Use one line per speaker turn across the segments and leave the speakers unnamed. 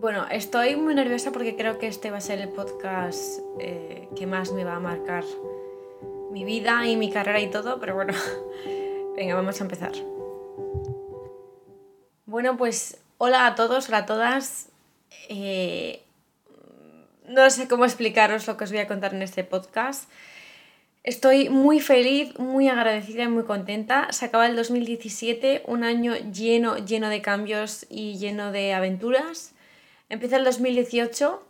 Bueno, estoy muy nerviosa porque creo que este va a ser el podcast eh, que más me va a marcar mi vida y mi carrera y todo, pero bueno, venga, vamos a empezar. Bueno, pues hola a todos, hola a todas. Eh, no sé cómo explicaros lo que os voy a contar en este podcast. Estoy muy feliz, muy agradecida y muy contenta. Se acaba el 2017, un año lleno, lleno de cambios y lleno de aventuras. Empieza el 2018,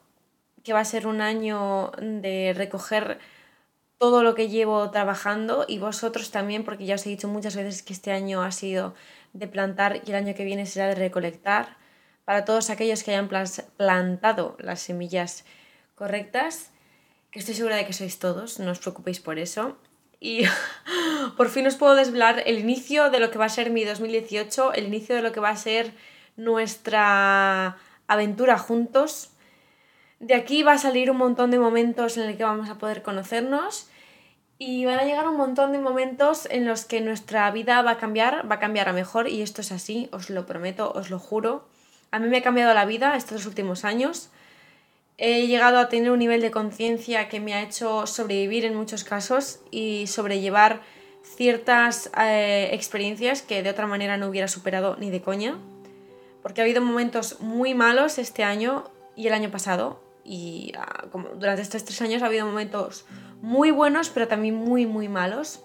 que va a ser un año de recoger todo lo que llevo trabajando y vosotros también, porque ya os he dicho muchas veces que este año ha sido de plantar y el año que viene será de recolectar. Para todos aquellos que hayan plantado las semillas correctas que estoy segura de que sois todos, no os preocupéis por eso. Y por fin os puedo desvelar el inicio de lo que va a ser mi 2018, el inicio de lo que va a ser nuestra aventura juntos. De aquí va a salir un montón de momentos en los que vamos a poder conocernos y van a llegar un montón de momentos en los que nuestra vida va a cambiar, va a cambiar a mejor y esto es así, os lo prometo, os lo juro. A mí me ha cambiado la vida estos últimos años he llegado a tener un nivel de conciencia que me ha hecho sobrevivir en muchos casos y sobrellevar ciertas eh, experiencias que de otra manera no hubiera superado ni de coña. Porque ha habido momentos muy malos este año y el año pasado. Y ah, durante estos tres años ha habido momentos muy buenos, pero también muy, muy malos.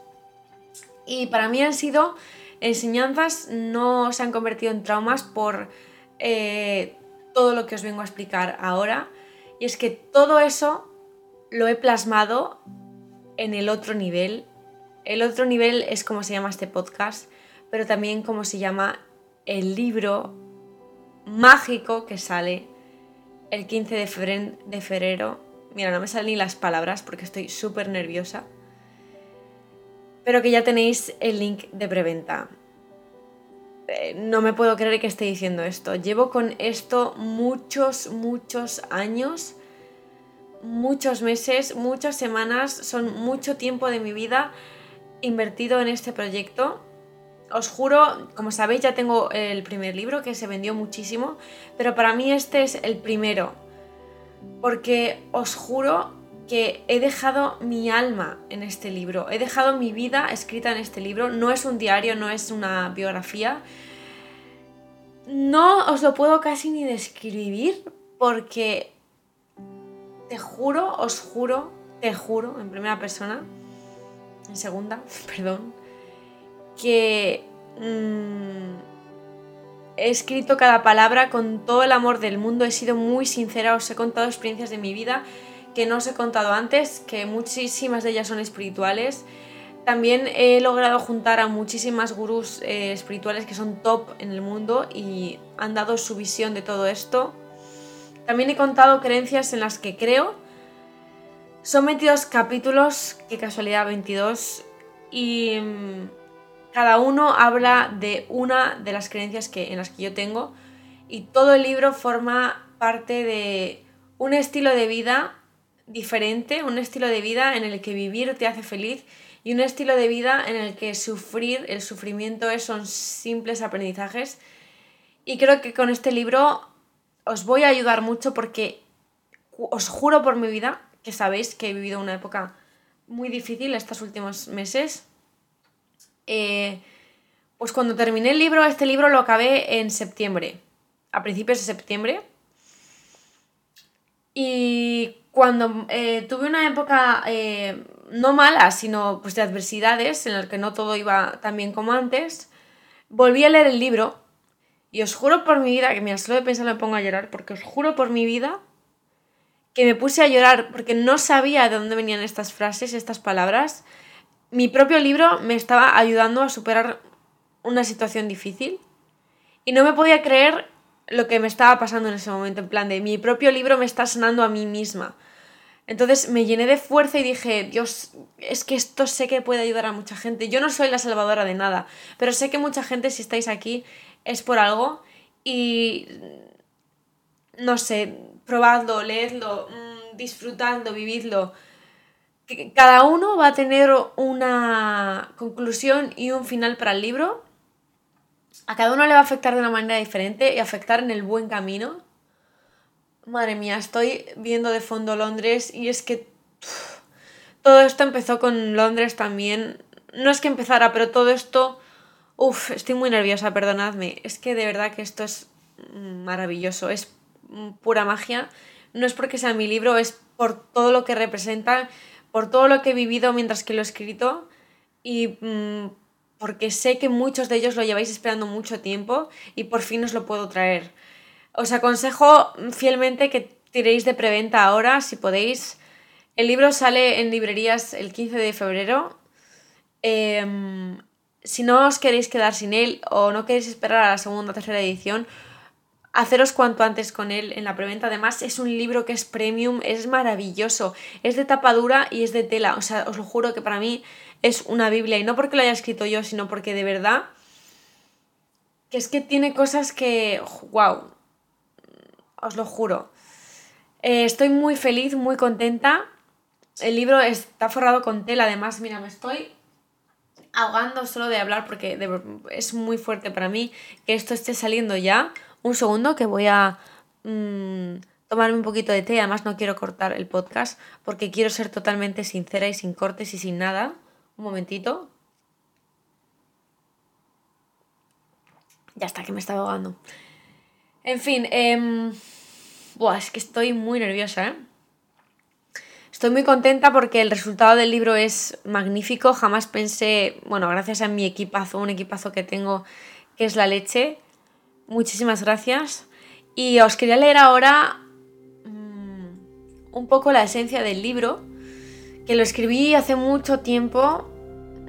Y para mí han sido enseñanzas, no se han convertido en traumas por eh, todo lo que os vengo a explicar ahora y es que todo eso lo he plasmado en el otro nivel. El otro nivel es como se llama este podcast, pero también como se llama el libro mágico que sale el 15 de febrero. Mira, no me salen ni las palabras porque estoy súper nerviosa. Pero que ya tenéis el link de preventa. Eh, no me puedo creer que esté diciendo esto. Llevo con esto muchos, muchos años, muchos meses, muchas semanas, son mucho tiempo de mi vida invertido en este proyecto. Os juro, como sabéis, ya tengo el primer libro que se vendió muchísimo, pero para mí este es el primero. Porque os juro que he dejado mi alma en este libro, he dejado mi vida escrita en este libro, no es un diario, no es una biografía. No os lo puedo casi ni describir porque te juro, os juro, te juro, en primera persona, en segunda, perdón, que mm, he escrito cada palabra con todo el amor del mundo, he sido muy sincera, os he contado experiencias de mi vida que no os he contado antes, que muchísimas de ellas son espirituales. También he logrado juntar a muchísimas gurús eh, espirituales que son top en el mundo y han dado su visión de todo esto. También he contado creencias en las que creo. Son 22 capítulos, qué casualidad 22, y mm, cada uno habla de una de las creencias que, en las que yo tengo y todo el libro forma parte de un estilo de vida diferente, un estilo de vida en el que vivir te hace feliz y un estilo de vida en el que sufrir, el sufrimiento es, son simples aprendizajes. Y creo que con este libro os voy a ayudar mucho porque os juro por mi vida que sabéis que he vivido una época muy difícil estos últimos meses. Eh, pues cuando terminé el libro, este libro lo acabé en septiembre, a principios de septiembre. Y cuando eh, tuve una época eh, no mala, sino pues de adversidades, en la que no todo iba tan bien como antes, volví a leer el libro y os juro por mi vida, que mira, solo de pensar me pongo a llorar, porque os juro por mi vida que me puse a llorar porque no sabía de dónde venían estas frases, estas palabras. Mi propio libro me estaba ayudando a superar una situación difícil y no me podía creer lo que me estaba pasando en ese momento, en plan de mi propio libro me está sanando a mí misma. Entonces me llené de fuerza y dije, Dios, es que esto sé que puede ayudar a mucha gente. Yo no soy la salvadora de nada, pero sé que mucha gente, si estáis aquí, es por algo. Y no sé, probadlo, leedlo, mm, disfrutando, vividlo. Cada uno va a tener una conclusión y un final para el libro. A cada uno le va a afectar de una manera diferente y afectar en el buen camino. Madre mía, estoy viendo de fondo Londres y es que todo esto empezó con Londres también. No es que empezara, pero todo esto... Uf, estoy muy nerviosa, perdonadme. Es que de verdad que esto es maravilloso, es pura magia. No es porque sea mi libro, es por todo lo que representa, por todo lo que he vivido mientras que lo he escrito y mm, porque sé que muchos de ellos lo lleváis esperando mucho tiempo y por fin os lo puedo traer. Os aconsejo fielmente que tiréis de preventa ahora, si podéis. El libro sale en librerías el 15 de febrero. Em, si no os queréis quedar sin él o no queréis esperar a la segunda o tercera edición, haceros cuanto antes con él en la preventa. Además, es un libro que es premium, es maravilloso, es de tapa dura y es de tela. O sea, os lo juro que para mí es una Biblia. Y no porque lo haya escrito yo, sino porque de verdad que es que tiene cosas que. ¡Wow! Os lo juro. Eh, estoy muy feliz, muy contenta. El libro está forrado con tela, además, mira, me estoy ahogando solo de hablar porque es muy fuerte para mí que esto esté saliendo ya un segundo que voy a mm, tomarme un poquito de té. Además no quiero cortar el podcast porque quiero ser totalmente sincera y sin cortes y sin nada. Un momentito. Ya está, que me está ahogando. En fin, eh, es que estoy muy nerviosa, ¿eh? Estoy muy contenta porque el resultado del libro es magnífico. Jamás pensé, bueno, gracias a mi equipazo, un equipazo que tengo que es la leche, Muchísimas gracias. Y os quería leer ahora mm, un poco la esencia del libro, que lo escribí hace mucho tiempo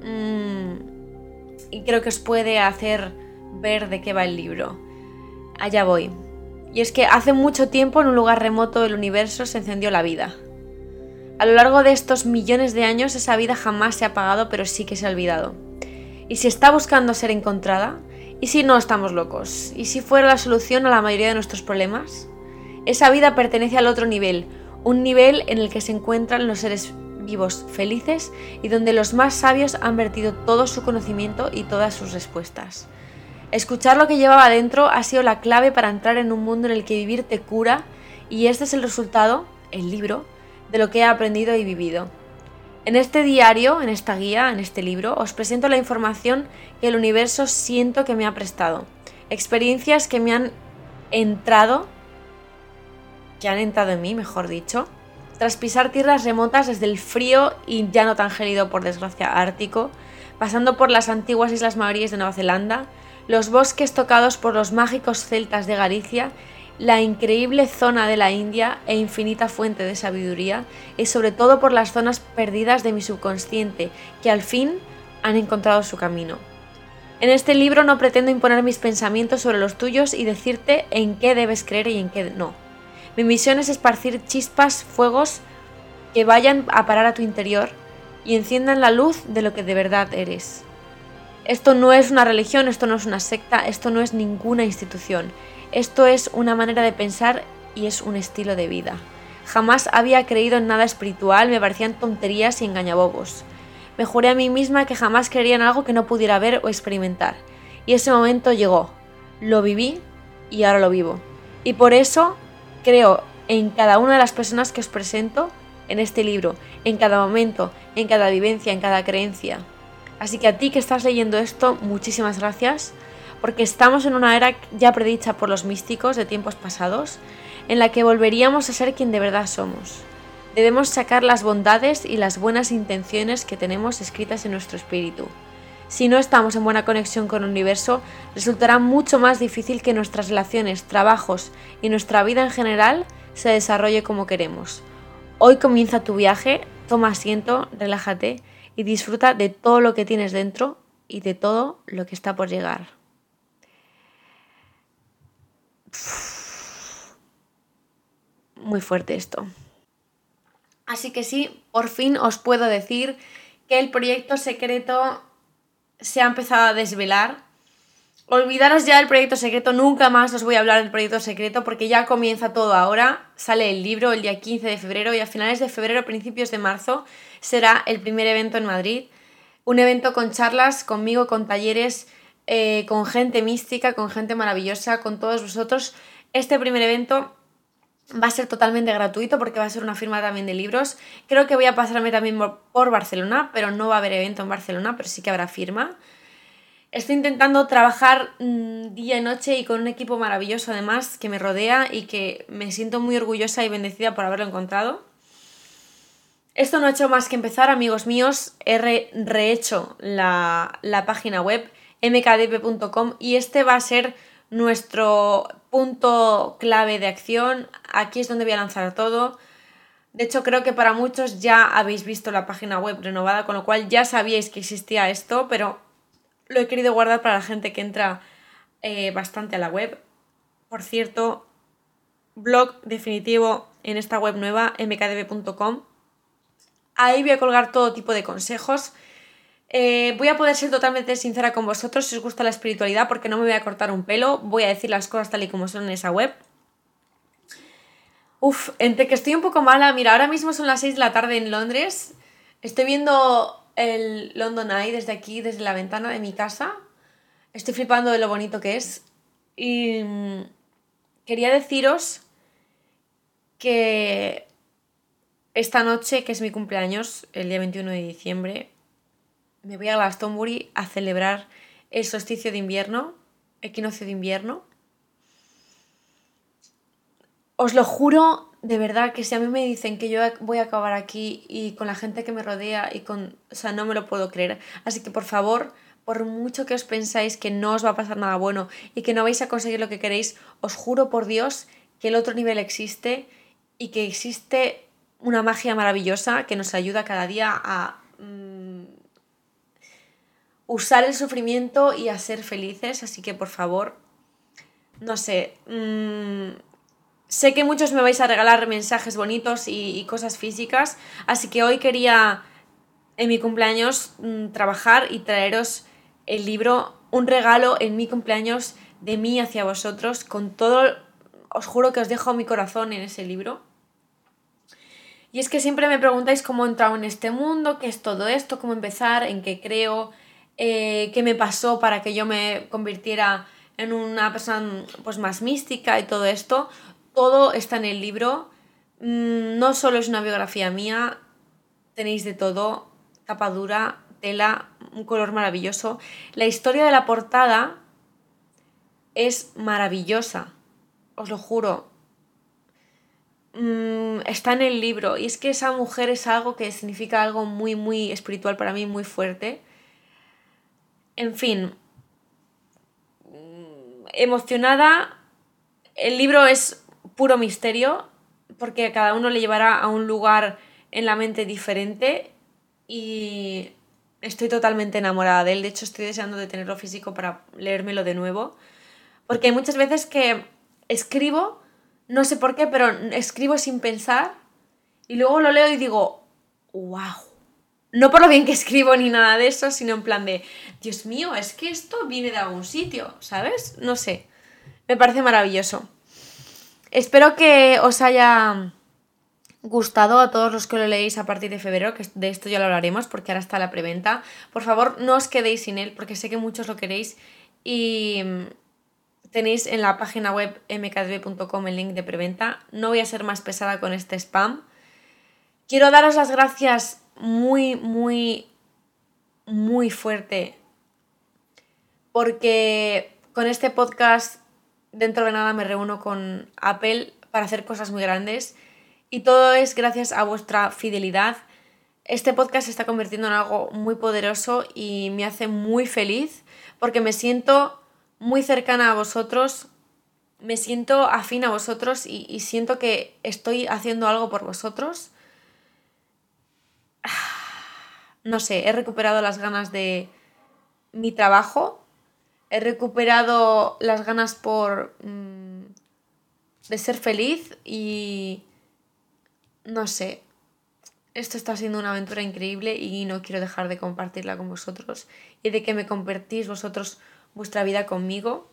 mm, y creo que os puede hacer ver de qué va el libro. Allá voy. Y es que hace mucho tiempo en un lugar remoto del universo se encendió la vida. A lo largo de estos millones de años esa vida jamás se ha apagado, pero sí que se ha olvidado. Y si está buscando ser encontrada, ¿Y si no estamos locos? ¿Y si fuera la solución a la mayoría de nuestros problemas? Esa vida pertenece al otro nivel, un nivel en el que se encuentran los seres vivos felices y donde los más sabios han vertido todo su conocimiento y todas sus respuestas. Escuchar lo que llevaba dentro ha sido la clave para entrar en un mundo en el que vivir te cura y este es el resultado, el libro, de lo que he aprendido y vivido. En este diario, en esta guía, en este libro, os presento la información que el universo siento que me ha prestado. Experiencias que me han entrado, que han entrado en mí, mejor dicho, tras pisar tierras remotas desde el frío y ya no tan gélido por desgracia ártico, pasando por las antiguas Islas Maoríes de Nueva Zelanda, los bosques tocados por los mágicos celtas de Galicia la increíble zona de la India e infinita fuente de sabiduría y sobre todo por las zonas perdidas de mi subconsciente que al fin han encontrado su camino. En este libro no pretendo imponer mis pensamientos sobre los tuyos y decirte en qué debes creer y en qué no. Mi misión es esparcir chispas, fuegos que vayan a parar a tu interior y enciendan la luz de lo que de verdad eres. Esto no es una religión, esto no es una secta, esto no es ninguna institución. Esto es una manera de pensar y es un estilo de vida. Jamás había creído en nada espiritual, me parecían tonterías y engañabobos. Me juré a mí misma que jamás creería en algo que no pudiera ver o experimentar. Y ese momento llegó. Lo viví y ahora lo vivo. Y por eso creo en cada una de las personas que os presento en este libro, en cada momento, en cada vivencia, en cada creencia. Así que a ti que estás leyendo esto, muchísimas gracias porque estamos en una era ya predicha por los místicos de tiempos pasados, en la que volveríamos a ser quien de verdad somos. Debemos sacar las bondades y las buenas intenciones que tenemos escritas en nuestro espíritu. Si no estamos en buena conexión con el universo, resultará mucho más difícil que nuestras relaciones, trabajos y nuestra vida en general se desarrolle como queremos. Hoy comienza tu viaje, toma asiento, relájate y disfruta de todo lo que tienes dentro y de todo lo que está por llegar. Muy fuerte esto. Así que sí, por fin os puedo decir que el proyecto secreto se ha empezado a desvelar. Olvidaros ya del proyecto secreto, nunca más os voy a hablar del proyecto secreto porque ya comienza todo ahora. Sale el libro el día 15 de febrero y a finales de febrero, principios de marzo, será el primer evento en Madrid. Un evento con charlas conmigo, con talleres eh, con gente mística, con gente maravillosa, con todos vosotros. Este primer evento Va a ser totalmente gratuito porque va a ser una firma también de libros. Creo que voy a pasarme también por Barcelona, pero no va a haber evento en Barcelona, pero sí que habrá firma. Estoy intentando trabajar mm, día y noche y con un equipo maravilloso además que me rodea y que me siento muy orgullosa y bendecida por haberlo encontrado. Esto no ha hecho más que empezar, amigos míos. He rehecho la, la página web mkdp.com y este va a ser nuestro punto clave de acción. Aquí es donde voy a lanzar todo. De hecho, creo que para muchos ya habéis visto la página web renovada, con lo cual ya sabíais que existía esto, pero lo he querido guardar para la gente que entra eh, bastante a la web. Por cierto, blog definitivo en esta web nueva, mkdb.com. Ahí voy a colgar todo tipo de consejos eh, voy a poder ser totalmente sincera con vosotros si os gusta la espiritualidad porque no me voy a cortar un pelo, voy a decir las cosas tal y como son en esa web. Uf, entre que estoy un poco mala, mira, ahora mismo son las 6 de la tarde en Londres, estoy viendo el London Eye desde aquí, desde la ventana de mi casa, estoy flipando de lo bonito que es y mm, quería deciros que esta noche, que es mi cumpleaños, el día 21 de diciembre, me voy a Glastonbury a celebrar el solsticio de invierno, equinoccio de invierno. Os lo juro de verdad que si a mí me dicen que yo voy a acabar aquí y con la gente que me rodea y con... O sea, no me lo puedo creer. Así que por favor, por mucho que os pensáis que no os va a pasar nada bueno y que no vais a conseguir lo que queréis, os juro por Dios que el otro nivel existe y que existe una magia maravillosa que nos ayuda cada día a... Mm, usar el sufrimiento y a ser felices, así que por favor, no sé, mm, sé que muchos me vais a regalar mensajes bonitos y, cosas físicas, así que hoy quería en mi cumpleaños mm, trabajar y traeros el libro, un regalo en mi cumpleaños de mí hacia vosotros, con todo, os juro que os dejo mi corazón en ese libro. Y es que siempre me preguntáis cómo he entrado en este mundo, qué es todo esto, cómo empezar, en qué creo, eh, qué me pasó para que yo me convirtiera en una persona pues, más mística y todo esto. Todo está en el libro. Mm, no solo es una biografía mía, tenéis de todo, tapa dura, tela, un color maravilloso. La historia de la portada es maravillosa, os lo juro. Mm, está en el libro y es que esa mujer es algo que significa algo muy, muy espiritual para mí, muy fuerte. En fin, emocionada. El libro es puro misterio porque cada uno le llevará a un lugar en la mente diferente y estoy totalmente enamorada de él. De hecho, estoy deseando de tenerlo físico para leérmelo de nuevo. Porque hay muchas veces que escribo, no sé por qué, pero escribo sin pensar y luego lo leo y digo, wow, no por lo bien que escribo ni nada de eso, sino en plan de, Dios mío, es que esto viene de algún sitio, ¿sabes? No sé. Me parece maravilloso. Espero que os haya gustado a todos los que lo leéis a partir de febrero, que de esto ya lo hablaremos porque ahora está la preventa. Por favor, no os quedéis sin él porque sé que muchos lo queréis y tenéis en la página web mkdb.com el link de preventa. No voy a ser más pesada con este spam. Quiero daros las gracias muy, muy, muy fuerte. Porque con este podcast, dentro de nada, me reúno con Apple para hacer cosas muy grandes. Y todo es gracias a vuestra fidelidad. Este podcast se está convirtiendo en algo muy poderoso y me hace muy feliz porque me siento muy cercana a vosotros, me siento afín a vosotros y, y siento que estoy haciendo algo por vosotros no sé, he recuperado las ganas de mi trabajo, he recuperado las ganas por mm, de ser feliz y no sé, esto está siendo una aventura increíble y no quiero dejar de compartirla con vosotros y de que me convertís vosotros vuestra vida conmigo.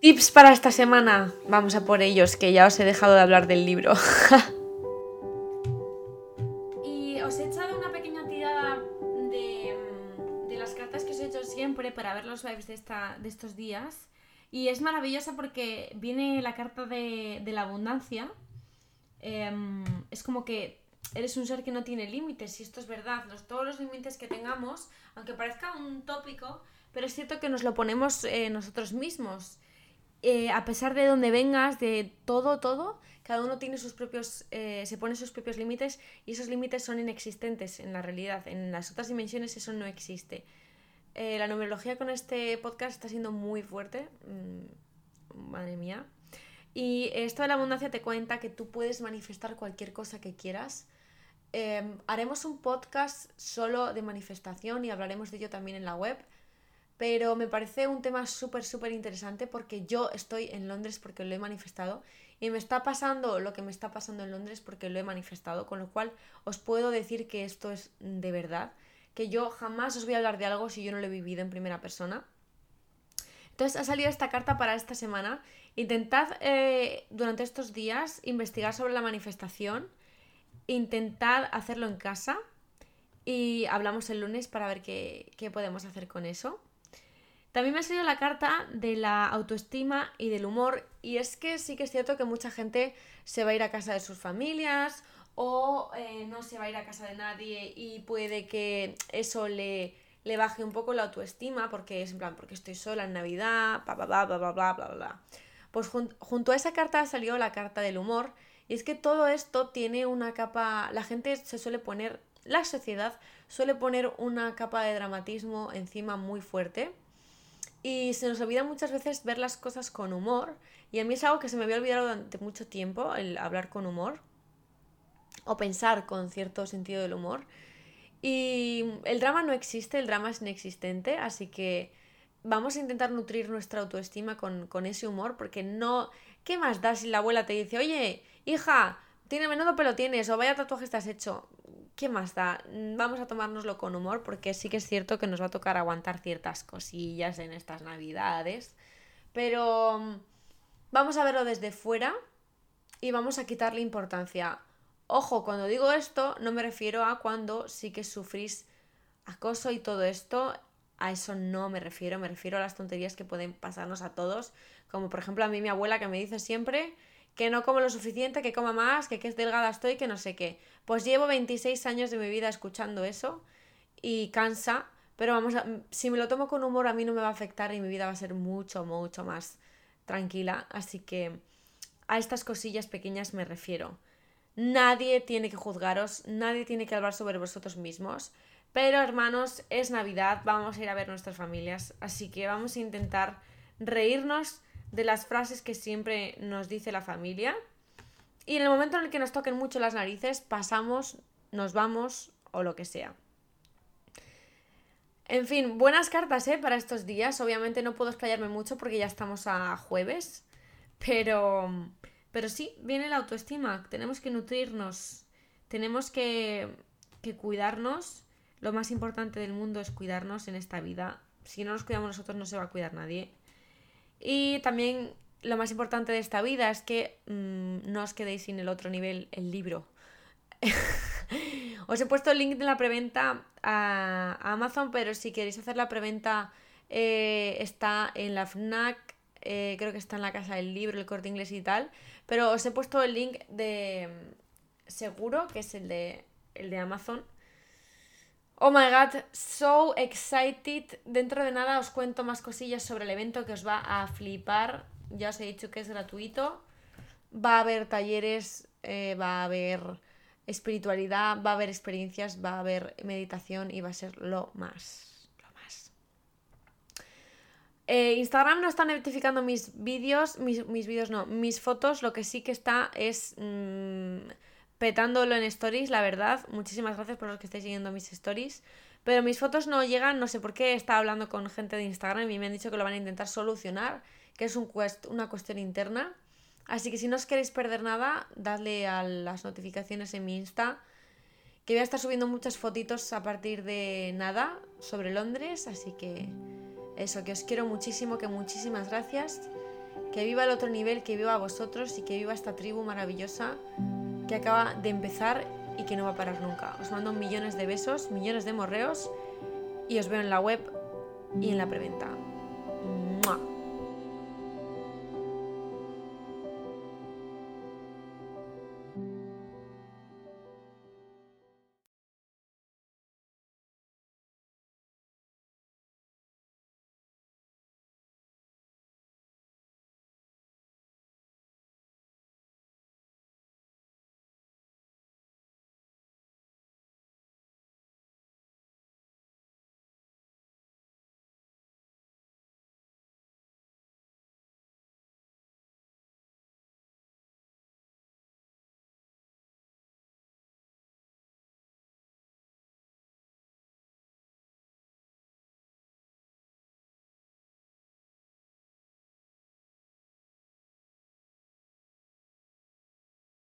Tips para esta semana, vamos a por ellos, que ya os he dejado de hablar del libro. para ver los vibes de, esta, de estos días Y es maravillosa porque viene la carta de, la abundancia. Em, es como que eres un ser que no tiene límites, y esto es verdad. Los, todos los límites que tengamos, aunque parezca un tópico, pero es cierto que nos lo ponemos eh, nosotros mismos. Eh, a pesar de donde vengas, de todo, todo, cada uno tiene sus propios, eh, se pone sus propios límites y esos límites son inexistentes en la realidad. En las otras dimensiones eso no existe. La numerología con este podcast está siendo muy fuerte. Mm, madre mía. Y esto de la abundancia te cuenta que tú puedes manifestar cualquier cosa que quieras. Em, haremos un podcast solo de manifestación y hablaremos de ello también en la web pero me parece un tema súper, súper interesante porque yo estoy en Londres porque lo he manifestado y me está pasando lo que me está pasando en Londres porque lo he manifestado, con lo cual os puedo decir que esto es de verdad, que yo jamás os voy a hablar de algo si yo no lo he vivido en primera persona. Entonces ha salido esta carta para esta semana. Intentad eh, durante estos días investigar sobre la manifestación, intentad hacerlo en casa y hablamos el lunes para ver qué, qué podemos hacer con eso. También me ha salido la carta de la autoestima y del humor y es que sí que es cierto que mucha gente se va a ir a casa de sus familias o eh, no se va a ir a casa de nadie y puede que eso le, le baje un poco la autoestima porque es en plan, porque estoy sola en Navidad, bla, bla, bla, bla, bla, bla, bla. Pues junto a esa carta salió la carta del humor y es que todo esto tiene una capa, la gente se suele poner, la sociedad suele poner una capa de dramatismo encima muy fuerte. Y se nos olvida muchas veces ver las cosas con humor. Y a mí es algo que se me había olvidado durante mucho tiempo, el hablar con humor o pensar con cierto sentido del humor. Y el drama no existe, el drama es inexistente, así que vamos a intentar nutrir nuestra autoestima con, con ese humor, porque no... ¿Qué más da si la abuela te dice, oye, hija, tiene menudo pelo tienes o vaya tatuaje estás hecho? ¿qué más da? Vamos a tomárnoslo con humor porque sí que es cierto que nos va a tocar aguantar ciertas cosillas en estas navidades. Pero mm, vamos a verlo desde fuera y vamos a quitarle importancia. Ojo, cuando digo esto no me refiero a cuando sí que sufrís acoso y todo esto. A eso no me refiero, me refiero a las tonterías que pueden pasarnos a todos. Como por ejemplo a mí mi abuela que me dice siempre que no como lo suficiente, que coma más, que qué delgada estoy, que no sé qué. Pues llevo 26 años de mi vida escuchando eso y cansa, pero vamos a, si me lo tomo con humor a mí no me va a afectar y mi vida va a ser mucho, mucho más tranquila. Así que a estas cosillas pequeñas me refiero. Nadie tiene que juzgaros, nadie tiene que hablar sobre vosotros mismos. Pero hermanos, es Navidad, vamos a ir a ver nuestras familias, así que vamos a intentar reírnos de las frases que siempre nos dice la familia. Y en el momento en el que nos toquen mucho las narices, pasamos, nos vamos o lo que sea. En fin, buenas cartas, ¿eh? Para estos días. Obviamente no puedo explayarme mucho porque ya estamos a jueves. Pero, pero sí, viene la autoestima. Tenemos que nutrirnos. Tenemos que, que cuidarnos. Lo más importante del mundo es cuidarnos en esta vida. Si no nos cuidamos nosotros, no se va a cuidar nadie. Y también lo más importante de esta vida es que mm, no os quedéis sin el otro nivel, el libro. os he puesto el link de la preventa a, Amazon, pero si queréis hacer la preventa eh, está en la FNAC, eh, creo que está en la casa del libro, el corte inglés y tal. Pero os he puesto el link de mm, seguro, que es el de, el de Amazon. Oh my god, so excited. Dentro de nada os cuento más cosillas sobre el evento que os va a flipar. Ya os he dicho que es gratuito. Va a haber talleres, eh, va a haber espiritualidad, va a haber experiencias, va a haber meditación y va a ser lo más. Lo más. Eh, Instagram no está notificando mis vídeos, mis, vídeos no, mis fotos. Lo que sí que está es. Mm, petándolo en stories, la verdad. Muchísimas gracias por los que estáis siguiendo mis stories. Pero mis fotos no llegan, no sé por qué. Estaba hablando con gente de Instagram y me han dicho que lo van a intentar solucionar, que es un una cuestión interna. Así que si no os queréis perder nada, dadle a las notificaciones en mi Insta. Que voy a estar subiendo muchas fotitos a partir de nada sobre Londres. Así que eso, que os quiero muchísimo, que muchísimas gracias. Que viva el otro nivel, que viva vosotros y que viva esta tribu maravillosa que acaba de empezar y que no va a parar nunca. Os mando millones de besos, millones de morreos y os veo en la web y en la preventa.